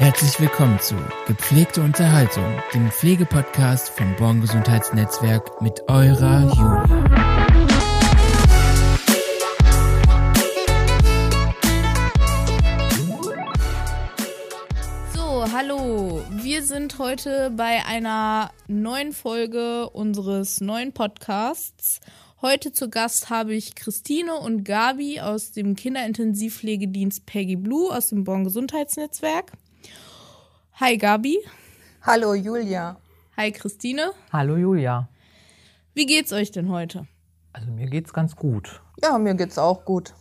Herzlich willkommen zu Gepflegte Unterhaltung, dem Pflegepodcast vom Born Gesundheitsnetzwerk mit eurer Julia. So, hallo. Wir sind heute bei einer neuen Folge unseres neuen Podcasts. Heute zu Gast habe ich Christine und Gabi aus dem Kinderintensivpflegedienst Peggy Blue aus dem Born Gesundheitsnetzwerk. Hi Gabi. Hallo Julia. Hi Christine. Hallo Julia. Wie geht's euch denn heute? Also mir geht's ganz gut. Ja, mir geht's auch gut.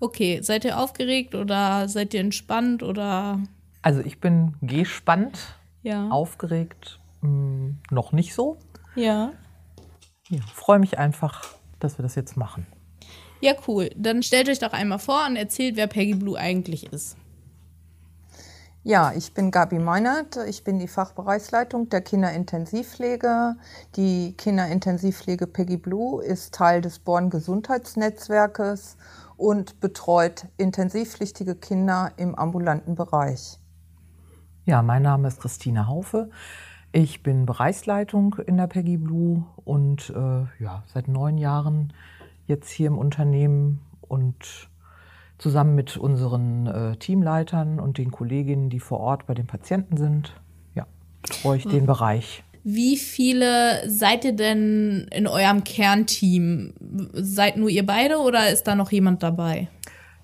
Okay, seid ihr aufgeregt oder seid ihr entspannt oder? Also ich bin gespannt, Ja. aufgeregt, mh, noch nicht so. Ja. Ja, Freue mich einfach, dass wir das jetzt machen. Ja, cool. Dann stellt euch doch einmal vor und erzählt, wer Peggy Blue eigentlich ist. Ja, ich bin Gabi Meinert. Ich bin die Fachbereichsleitung der Kinderintensivpflege. Die Kinderintensivpflege Peggy Blue ist Teil des Born Gesundheitsnetzwerkes und betreut intensivpflichtige Kinder im ambulanten Bereich. Ja, mein Name ist Christine Haufe. Ich bin Bereichsleitung in der Peggy Blue und äh, ja, seit neun Jahren jetzt hier im Unternehmen und zusammen mit unseren äh, Teamleitern und den Kolleginnen, die vor Ort bei den Patienten sind, ja, betreue ich den Bereich. Wie viele seid ihr denn in eurem Kernteam? Seid nur ihr beide oder ist da noch jemand dabei?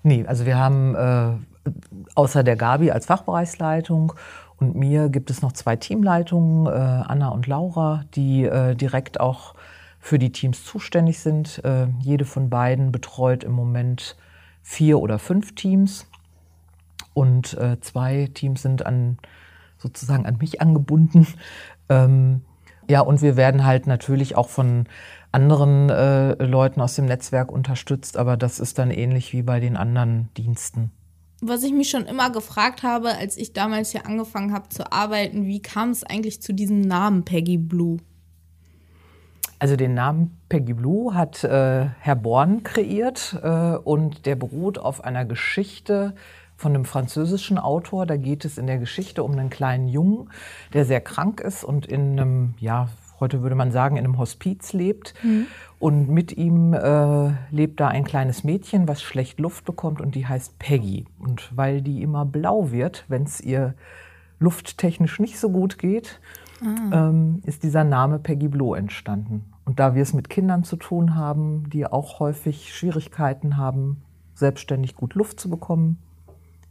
Nee, also wir haben äh, außer der Gabi als Fachbereichsleitung und mir gibt es noch zwei Teamleitungen, äh, Anna und Laura, die äh, direkt auch für die Teams zuständig sind. Äh, jede von beiden betreut im Moment vier oder fünf Teams und äh, zwei Teams sind an sozusagen an mich angebunden. Ähm, ja, und wir werden halt natürlich auch von anderen äh, Leuten aus dem Netzwerk unterstützt, aber das ist dann ähnlich wie bei den anderen Diensten. Was ich mich schon immer gefragt habe, als ich damals hier angefangen habe zu arbeiten, wie kam es eigentlich zu diesem Namen Peggy Blue? Also den Namen Peggy Blue hat äh, Herr Born kreiert äh, und der beruht auf einer Geschichte von einem französischen Autor. Da geht es in der Geschichte um einen kleinen Jungen, der sehr krank ist und in einem, ja, heute würde man sagen, in einem Hospiz lebt. Und mit ihm äh, lebt da ein kleines Mädchen, was schlecht Luft bekommt und die heißt Peggy. Und weil die immer blau wird, wenn es ihr lufttechnisch nicht so gut geht, ähm, ist dieser Name Peggy Blue entstanden. Und da wir es mit Kindern zu tun haben, die auch häufig Schwierigkeiten haben, selbstständig gut Luft zu bekommen,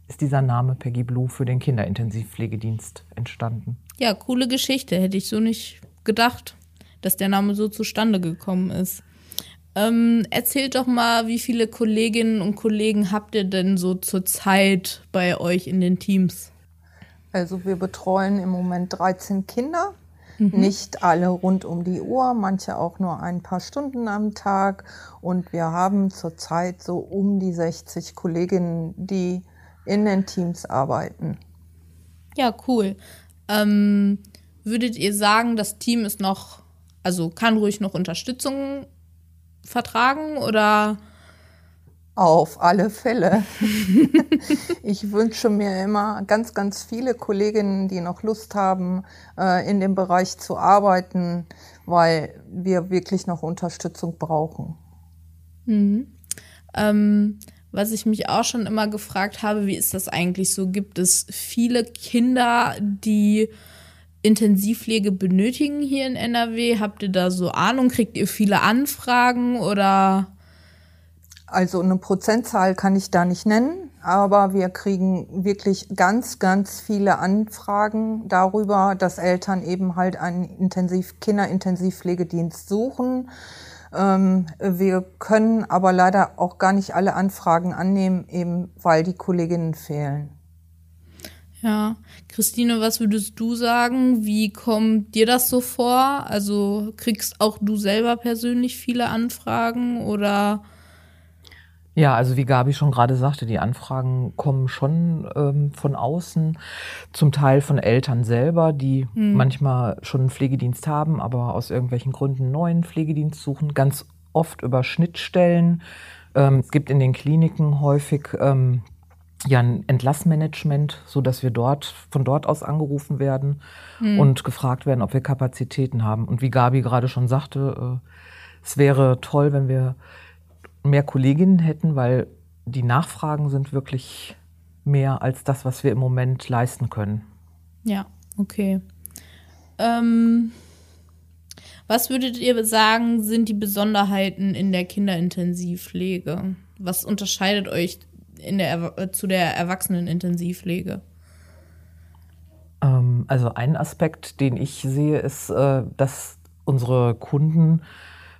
ist dieser Name Peggy Blue für den Kinderintensivpflegedienst entstanden. Ja, coole Geschichte. Hätte ich so nicht gedacht, dass der Name so zustande gekommen ist. Ähm, erzählt doch mal, wie viele Kolleginnen und Kollegen habt ihr denn so zurzeit bei euch in den Teams? Also wir betreuen im Moment 13 Kinder. Nicht alle rund um die Uhr, manche auch nur ein paar Stunden am Tag. Und wir haben zurzeit so um die 60 Kolleginnen, die in den Teams arbeiten. Ja, cool. Ähm, würdet ihr sagen, das Team ist noch, also kann ruhig noch Unterstützung vertragen oder? Auf alle Fälle. ich wünsche mir immer ganz, ganz viele Kolleginnen, die noch Lust haben, äh, in dem Bereich zu arbeiten, weil wir wirklich noch Unterstützung brauchen. Ähm, was ich mich auch schon immer gefragt habe, wie ist das eigentlich so? Gibt es viele Kinder, die Intensivpflege benötigen hier in NRW? Habt ihr da so Ahnung? Kriegt ihr viele Anfragen oder? Also eine Prozentzahl kann ich da nicht nennen, aber wir kriegen wirklich ganz, ganz viele Anfragen darüber, dass Eltern eben halt einen Intensiv Kinderintensivpflegedienst suchen. Ähm, wir können aber leider auch gar nicht alle Anfragen annehmen, eben weil die Kolleginnen fehlen. Ja, Christine, was würdest du sagen? Wie kommt dir das so vor? Also kriegst auch du selber persönlich viele Anfragen oder? Ja, also wie Gabi schon gerade sagte, die Anfragen kommen schon ähm, von außen, zum Teil von Eltern selber, die manchmal schon einen Pflegedienst haben, aber aus irgendwelchen Gründen einen neuen Pflegedienst suchen, ganz oft über Schnittstellen. Ähm, es gibt in den Kliniken häufig ähm, ja ein Entlassmanagement, so dass wir dort von dort aus angerufen werden mhm. und gefragt werden, ob wir Kapazitäten haben. Und wie Gabi gerade schon sagte, äh, es wäre toll, wenn wir mehr Kolleginnen hätten, weil die Nachfragen sind wirklich mehr als das, was wir im Moment leisten können. Ja, okay. Ähm, was würdet ihr sagen, sind die Besonderheiten in der Kinderintensivpflege? Was unterscheidet euch in der, äh, zu der Erwachsenenintensivpflege? Ähm, also ein Aspekt, den ich sehe, ist, äh, dass unsere Kunden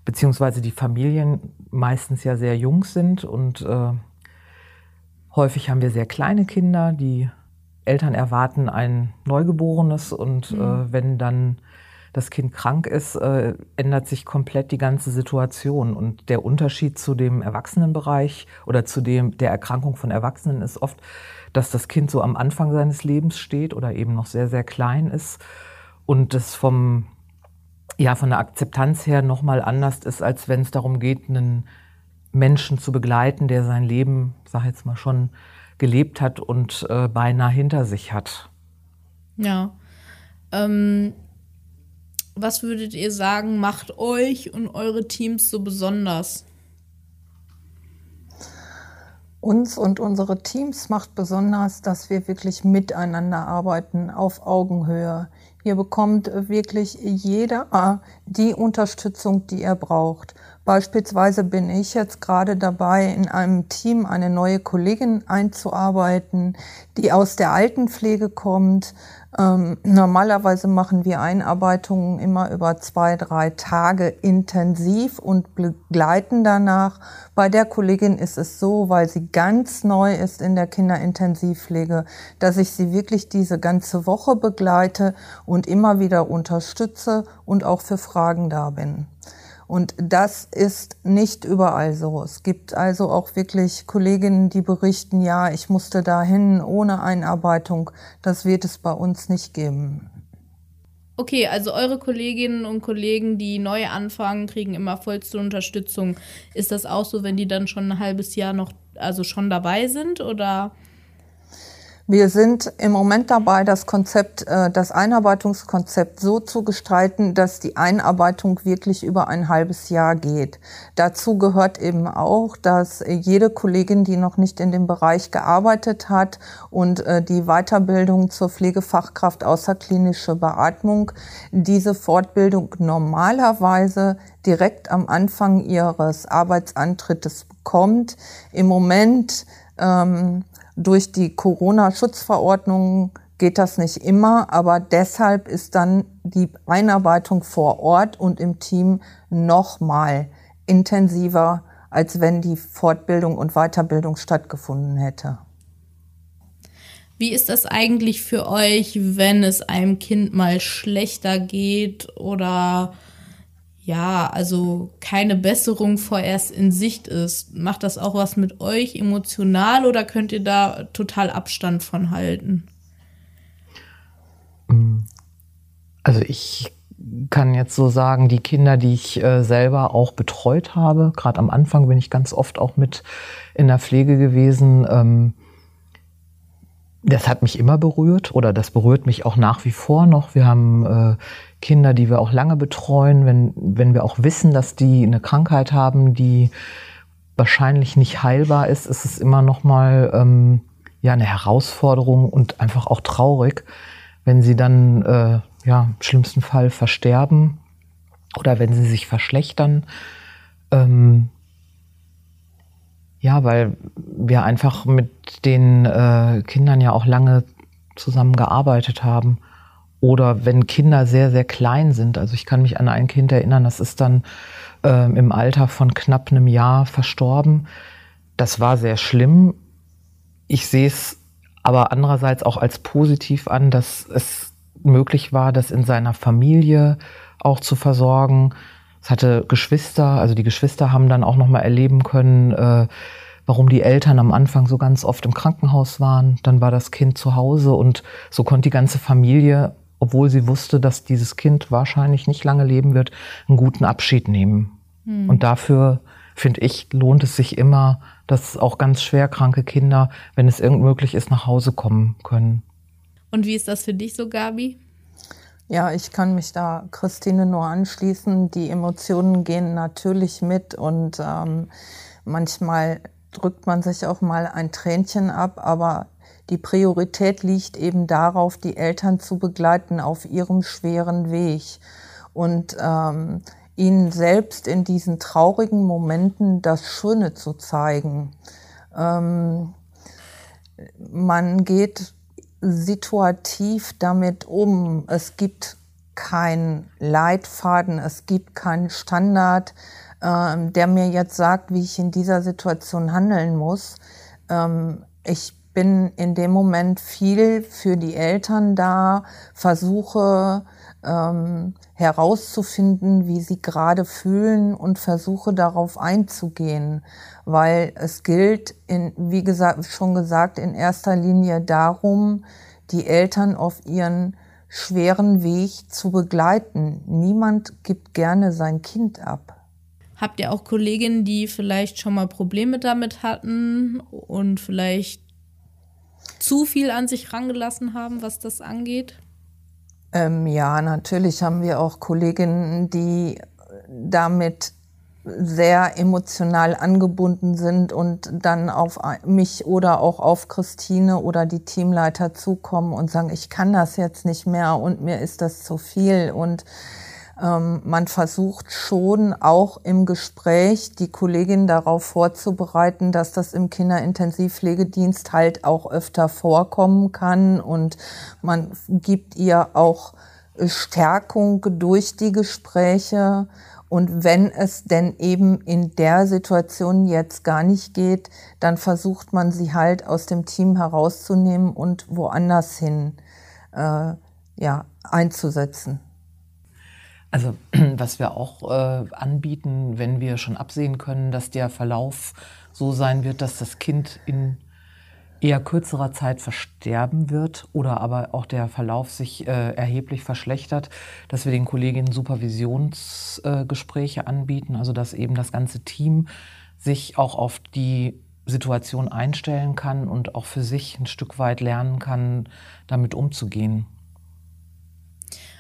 beziehungsweise die Familien meistens ja sehr jung sind und äh, häufig haben wir sehr kleine Kinder, die Eltern erwarten ein Neugeborenes und mhm. äh, wenn dann das Kind krank ist, äh, ändert sich komplett die ganze Situation. Und der Unterschied zu dem Erwachsenenbereich oder zu dem der Erkrankung von Erwachsenen ist oft, dass das Kind so am Anfang seines Lebens steht oder eben noch sehr, sehr klein ist und das vom ja von der Akzeptanz her nochmal anders ist, als wenn es darum geht, einen Menschen zu begleiten, der sein Leben, sag jetzt mal schon, gelebt hat und äh, beinahe hinter sich hat. Ja. Ähm, was würdet ihr sagen, macht euch und eure Teams so besonders? Uns und unsere Teams macht besonders, dass wir wirklich miteinander arbeiten, auf Augenhöhe. Hier bekommt wirklich jeder die Unterstützung, die er braucht. Beispielsweise bin ich jetzt gerade dabei, in einem Team eine neue Kollegin einzuarbeiten, die aus der Altenpflege kommt. Ähm, normalerweise machen wir Einarbeitungen immer über zwei, drei Tage intensiv und begleiten danach. Bei der Kollegin ist es so, weil sie ganz neu ist in der Kinderintensivpflege, dass ich sie wirklich diese ganze Woche begleite und immer wieder unterstütze und auch für Fragen da bin. Und das ist nicht überall so. Es gibt also auch wirklich Kolleginnen, die berichten, ja, ich musste dahin ohne Einarbeitung. Das wird es bei uns nicht geben. Okay, also eure Kolleginnen und Kollegen, die neu anfangen, kriegen immer vollste Unterstützung. Ist das auch so, wenn die dann schon ein halbes Jahr noch, also schon dabei sind oder? Wir sind im Moment dabei, das Konzept, äh, das Einarbeitungskonzept so zu gestalten, dass die Einarbeitung wirklich über ein halbes Jahr geht. Dazu gehört eben auch, dass jede Kollegin, die noch nicht in dem Bereich gearbeitet hat und äh, die Weiterbildung zur Pflegefachkraft außerklinische Beatmung, diese Fortbildung normalerweise direkt am Anfang ihres Arbeitsantrittes bekommt. Im Moment ähm, durch die Corona-Schutzverordnung geht das nicht immer, aber deshalb ist dann die Einarbeitung vor Ort und im Team nochmal intensiver, als wenn die Fortbildung und Weiterbildung stattgefunden hätte. Wie ist das eigentlich für euch, wenn es einem Kind mal schlechter geht oder ja, also keine Besserung vorerst in Sicht ist. Macht das auch was mit euch emotional oder könnt ihr da total Abstand von halten? Also ich kann jetzt so sagen, die Kinder, die ich äh, selber auch betreut habe, gerade am Anfang bin ich ganz oft auch mit in der Pflege gewesen. Ähm, das hat mich immer berührt oder das berührt mich auch nach wie vor noch. Wir haben äh, Kinder, die wir auch lange betreuen, wenn, wenn wir auch wissen, dass die eine Krankheit haben, die wahrscheinlich nicht heilbar ist, ist es immer noch mal ähm, ja eine Herausforderung und einfach auch traurig, wenn sie dann äh, ja im schlimmsten Fall versterben oder wenn sie sich verschlechtern. Ähm, ja, weil wir einfach mit den äh, Kindern ja auch lange zusammengearbeitet haben. Oder wenn Kinder sehr, sehr klein sind. Also ich kann mich an ein Kind erinnern, das ist dann äh, im Alter von knapp einem Jahr verstorben. Das war sehr schlimm. Ich sehe es aber andererseits auch als positiv an, dass es möglich war, das in seiner Familie auch zu versorgen, es hatte Geschwister, also die Geschwister haben dann auch noch mal erleben können, äh, warum die Eltern am Anfang so ganz oft im Krankenhaus waren. Dann war das Kind zu Hause und so konnte die ganze Familie, obwohl sie wusste, dass dieses Kind wahrscheinlich nicht lange leben wird, einen guten Abschied nehmen. Mhm. Und dafür finde ich, lohnt es sich immer, dass auch ganz schwer kranke Kinder, wenn es irgend möglich ist, nach Hause kommen können. Und wie ist das für dich so, Gabi? Ja, ich kann mich da Christine nur anschließen. Die Emotionen gehen natürlich mit und ähm, manchmal drückt man sich auch mal ein Tränchen ab, aber die Priorität liegt eben darauf, die Eltern zu begleiten auf ihrem schweren Weg und ähm, ihnen selbst in diesen traurigen Momenten das Schöne zu zeigen. Ähm, man geht situativ damit um. Es gibt keinen Leitfaden, es gibt keinen Standard, äh, der mir jetzt sagt, wie ich in dieser Situation handeln muss. Ähm, ich bin in dem Moment viel für die Eltern da, versuche ähm, herauszufinden, wie sie gerade fühlen und versuche darauf einzugehen, weil es gilt, in, wie gesagt, schon gesagt, in erster Linie darum, die Eltern auf ihren schweren Weg zu begleiten. Niemand gibt gerne sein Kind ab. Habt ihr auch Kolleginnen, die vielleicht schon mal Probleme damit hatten und vielleicht zu viel an sich rangelassen haben, was das angeht? Ähm, ja, natürlich haben wir auch Kolleginnen, die damit sehr emotional angebunden sind und dann auf mich oder auch auf Christine oder die Teamleiter zukommen und sagen, ich kann das jetzt nicht mehr und mir ist das zu viel und ähm, man versucht schon auch im Gespräch die Kollegin darauf vorzubereiten, dass das im Kinderintensivpflegedienst halt auch öfter vorkommen kann und man gibt ihr auch Stärkung durch die Gespräche. Und wenn es denn eben in der Situation jetzt gar nicht geht, dann versucht man sie halt aus dem Team herauszunehmen und woanders hin äh, ja, einzusetzen. Also was wir auch äh, anbieten, wenn wir schon absehen können, dass der Verlauf so sein wird, dass das Kind in eher kürzerer Zeit versterben wird oder aber auch der Verlauf sich äh, erheblich verschlechtert, dass wir den Kolleginnen Supervisionsgespräche äh, anbieten, also dass eben das ganze Team sich auch auf die Situation einstellen kann und auch für sich ein Stück weit lernen kann, damit umzugehen.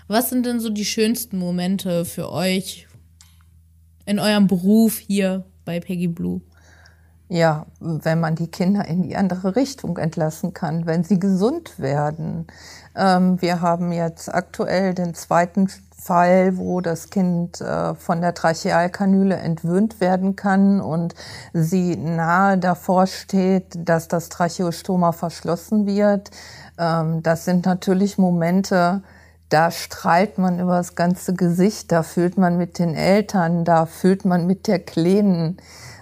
Was sind denn so die schönsten Momente für euch in eurem Beruf hier bei Peggy Blue? Ja, wenn man die Kinder in die andere Richtung entlassen kann, wenn sie gesund werden. Ähm, wir haben jetzt aktuell den zweiten Fall, wo das Kind äh, von der Trachealkanüle entwöhnt werden kann und sie nahe davor steht, dass das Tracheostoma verschlossen wird. Ähm, das sind natürlich Momente, da strahlt man über das ganze Gesicht, da fühlt man mit den Eltern, da fühlt man mit der Kleinen.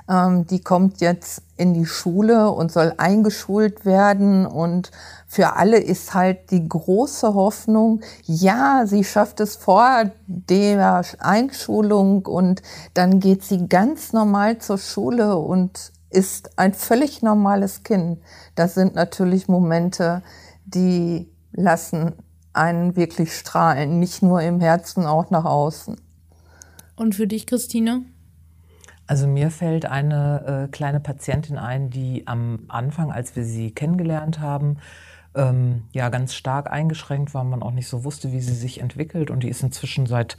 Ähm, die kommt jetzt in die Schule und soll eingeschult werden und für alle ist halt die große Hoffnung, ja, sie schafft es vor der Einschulung und dann geht sie ganz normal zur Schule und ist ein völlig normales Kind. Das sind natürlich Momente, die lassen einen wirklich strahlen, nicht nur im Herzen, auch nach außen. Und für dich, Christine? Also mir fällt eine äh, kleine Patientin ein, die am Anfang, als wir sie kennengelernt haben, ähm, ja ganz stark eingeschränkt war, man auch nicht so wusste, wie sie sich entwickelt und die ist inzwischen seit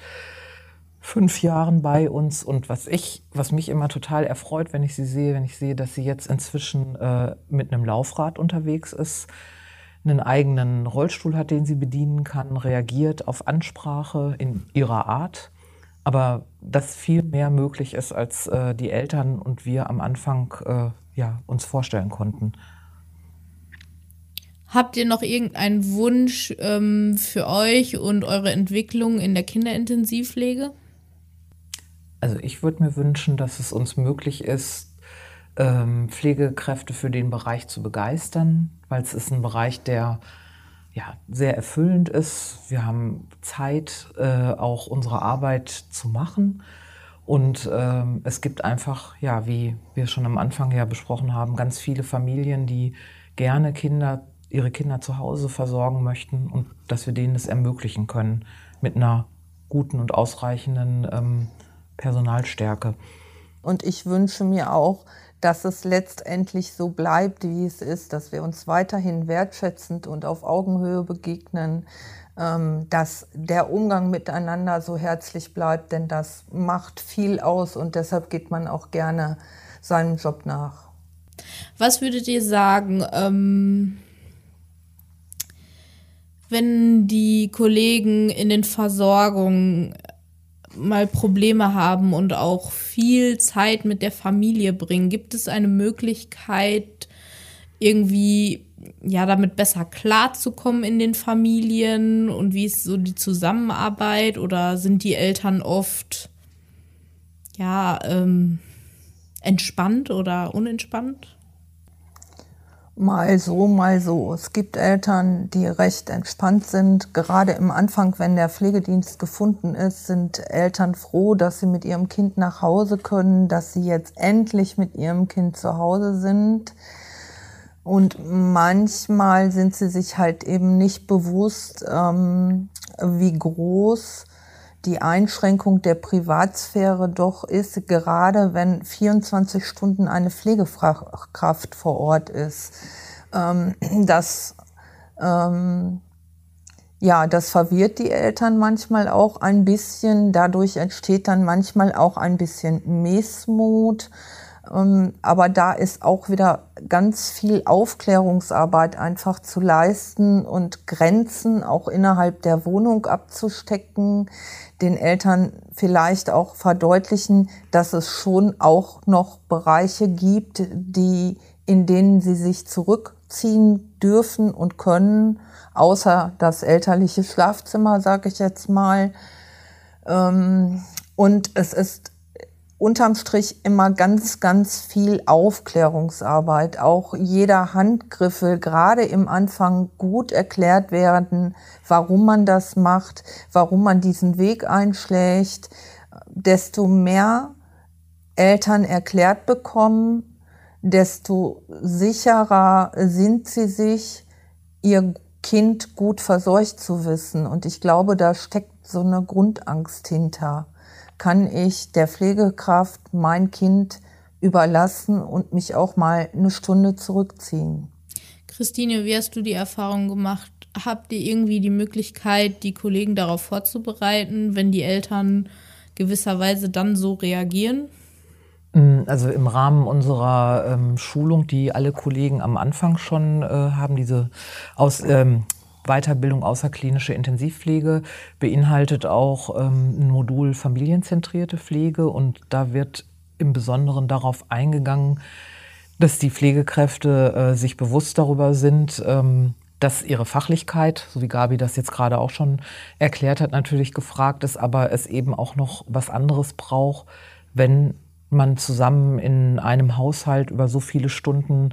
fünf Jahren bei uns und was ich, was mich immer total erfreut, wenn ich sie sehe, wenn ich sehe, dass sie jetzt inzwischen äh, mit einem Laufrad unterwegs ist, einen eigenen Rollstuhl hat, den sie bedienen kann, reagiert auf Ansprache in ihrer Art, aber dass viel mehr möglich ist, als äh, die Eltern und wir am Anfang äh, ja, uns vorstellen konnten. Habt ihr noch irgendeinen Wunsch ähm, für euch und eure Entwicklung in der Kinderintensivpflege? Also ich würde mir wünschen, dass es uns möglich ist, ähm, Pflegekräfte für den Bereich zu begeistern, weil es ist ein Bereich, der ja, sehr erfüllend ist. Wir haben Zeit, äh, auch unsere Arbeit zu machen. Und ähm, es gibt einfach, ja, wie wir schon am Anfang ja besprochen haben, ganz viele Familien, die gerne Kinder, ihre Kinder zu Hause versorgen möchten und dass wir denen das ermöglichen können mit einer guten und ausreichenden ähm, Personalstärke. Und ich wünsche mir auch, dass es letztendlich so bleibt, wie es ist, dass wir uns weiterhin wertschätzend und auf Augenhöhe begegnen, ähm, dass der Umgang miteinander so herzlich bleibt, denn das macht viel aus und deshalb geht man auch gerne seinem Job nach. Was würdet ihr sagen, ähm, wenn die Kollegen in den Versorgungen mal Probleme haben und auch viel Zeit mit der Familie bringen, gibt es eine Möglichkeit, irgendwie ja damit besser klarzukommen in den Familien? Und wie ist so die Zusammenarbeit? Oder sind die Eltern oft ja ähm, entspannt oder unentspannt? Mal so, mal so. Es gibt Eltern, die recht entspannt sind. Gerade im Anfang, wenn der Pflegedienst gefunden ist, sind Eltern froh, dass sie mit ihrem Kind nach Hause können, dass sie jetzt endlich mit ihrem Kind zu Hause sind. Und manchmal sind sie sich halt eben nicht bewusst, ähm, wie groß die Einschränkung der Privatsphäre doch ist, gerade wenn 24 Stunden eine Pflegefachkraft vor Ort ist. Ähm, das, ähm, ja, das verwirrt die Eltern manchmal auch ein bisschen. Dadurch entsteht dann manchmal auch ein bisschen Missmut. Ähm, aber da ist auch wieder ganz viel Aufklärungsarbeit einfach zu leisten und Grenzen auch innerhalb der Wohnung abzustecken, den Eltern vielleicht auch verdeutlichen, dass es schon auch noch Bereiche gibt, die, in denen sie sich zurückziehen dürfen und können, außer das elterliche Schlafzimmer, sage ich jetzt mal. Ähm, und es ist unterm Strich immer ganz, ganz viel Aufklärungsarbeit. Auch jeder Handgriffel, gerade im Anfang, gut erklärt werden, warum man das macht, warum man diesen Weg einschlägt. Desto mehr Eltern erklärt bekommen, desto sicherer sind sie sich, ihr Kind gut verseucht zu wissen. Und ich glaube, da steckt so eine Grundangst hinter kann ich der Pflegekraft mein Kind überlassen und mich auch mal eine Stunde zurückziehen. Christine, wie hast du die Erfahrung gemacht? Habt ihr irgendwie die Möglichkeit, die Kollegen darauf vorzubereiten, wenn die Eltern gewisserweise dann so reagieren? Mm, also im Rahmen unserer ähm, Schulung, die alle Kollegen am Anfang schon äh, haben, diese aus, ähm, Weiterbildung außerklinische Intensivpflege beinhaltet auch ähm, ein Modul familienzentrierte Pflege. Und da wird im Besonderen darauf eingegangen, dass die Pflegekräfte äh, sich bewusst darüber sind, ähm, dass ihre Fachlichkeit, so wie Gabi das jetzt gerade auch schon erklärt hat, natürlich gefragt ist, aber es eben auch noch was anderes braucht, wenn man zusammen in einem Haushalt über so viele Stunden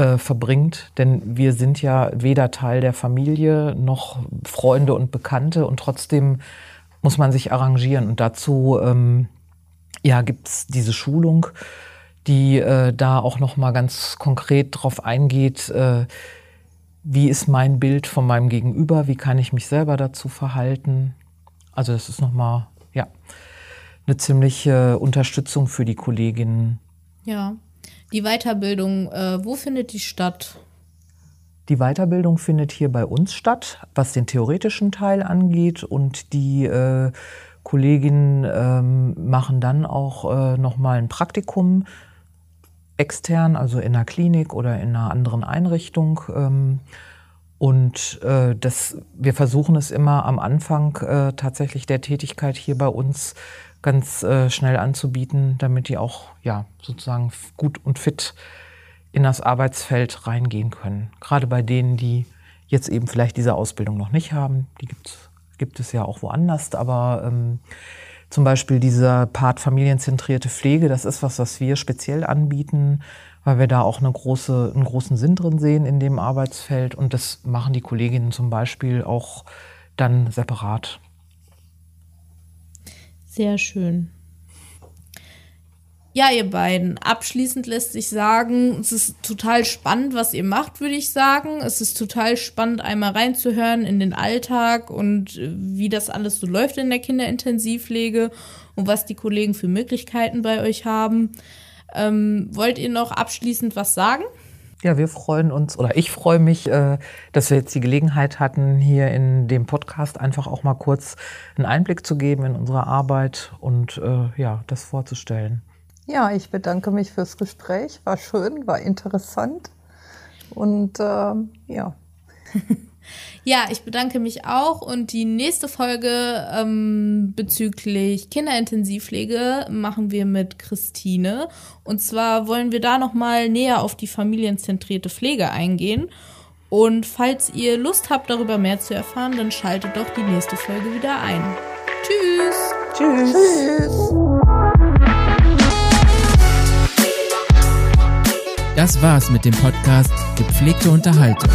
äh, verbringt. Denn wir sind ja weder Teil der Familie noch Freunde und Bekannte und trotzdem muss man sich arrangieren. Und dazu ähm, ja, gibt es diese Schulung, die äh, da auch noch mal ganz konkret drauf eingeht, äh, wie ist mein Bild von meinem Gegenüber, wie kann ich mich selber dazu verhalten. Also das ist noch mal ja, eine ziemliche Unterstützung für die Kolleginnen. Ja, die Weiterbildung, äh, wo findet die statt? Die Weiterbildung findet hier bei uns statt, was den theoretischen Teil angeht. Und die äh, Kolleginnen ähm, machen dann auch äh, nochmal ein Praktikum extern, also in einer Klinik oder in einer anderen Einrichtung. Ähm, und äh, das, wir versuchen es immer am Anfang äh, tatsächlich der Tätigkeit hier bei uns ganz äh, schnell anzubieten, damit die auch ja, sozusagen gut und fit in das Arbeitsfeld reingehen können. Gerade bei denen, die jetzt eben vielleicht diese Ausbildung noch nicht haben, die gibt's, gibt es ja auch woanders, aber ähm, zum Beispiel dieser Part familienzentrierte Pflege, das ist was, was wir speziell anbieten, weil wir da auch eine große, einen großen Sinn drin sehen in dem Arbeitsfeld und das machen die Kolleginnen zum Beispiel auch dann separat. Sehr schön. Ja, ihr beiden. Abschließend lässt sich sagen, es ist total spannend, was ihr macht, würde ich sagen. Es ist total spannend, einmal reinzuhören in den Alltag und äh, wie das alles so läuft in der Kinderintensivpflege und was die Kollegen für Möglichkeiten bei euch haben. Ähm, wollt ihr noch abschließend was sagen? Ja, wir freuen uns oder ich freue mich, äh, dass wir jetzt die Gelegenheit hatten, hier in dem Podcast einfach auch mal kurz einen Einblick zu geben in unsere Arbeit und äh, ja, das vorzustellen. Ja, ich bedanke mich fürs Gespräch. War schön, war interessant. Und äh, ja. Ja, ich bedanke mich auch und die nächste Folge ähm, bezüglich Kinderintensivpflege machen wir mit Christine. Und zwar wollen wir da nochmal näher auf die familienzentrierte Pflege eingehen. Und falls ihr Lust habt, darüber mehr zu erfahren, dann schaltet doch die nächste Folge wieder ein. Tschüss! Tschüss! Tschüss! Das war's mit dem Podcast Gepflegte Unterhaltung.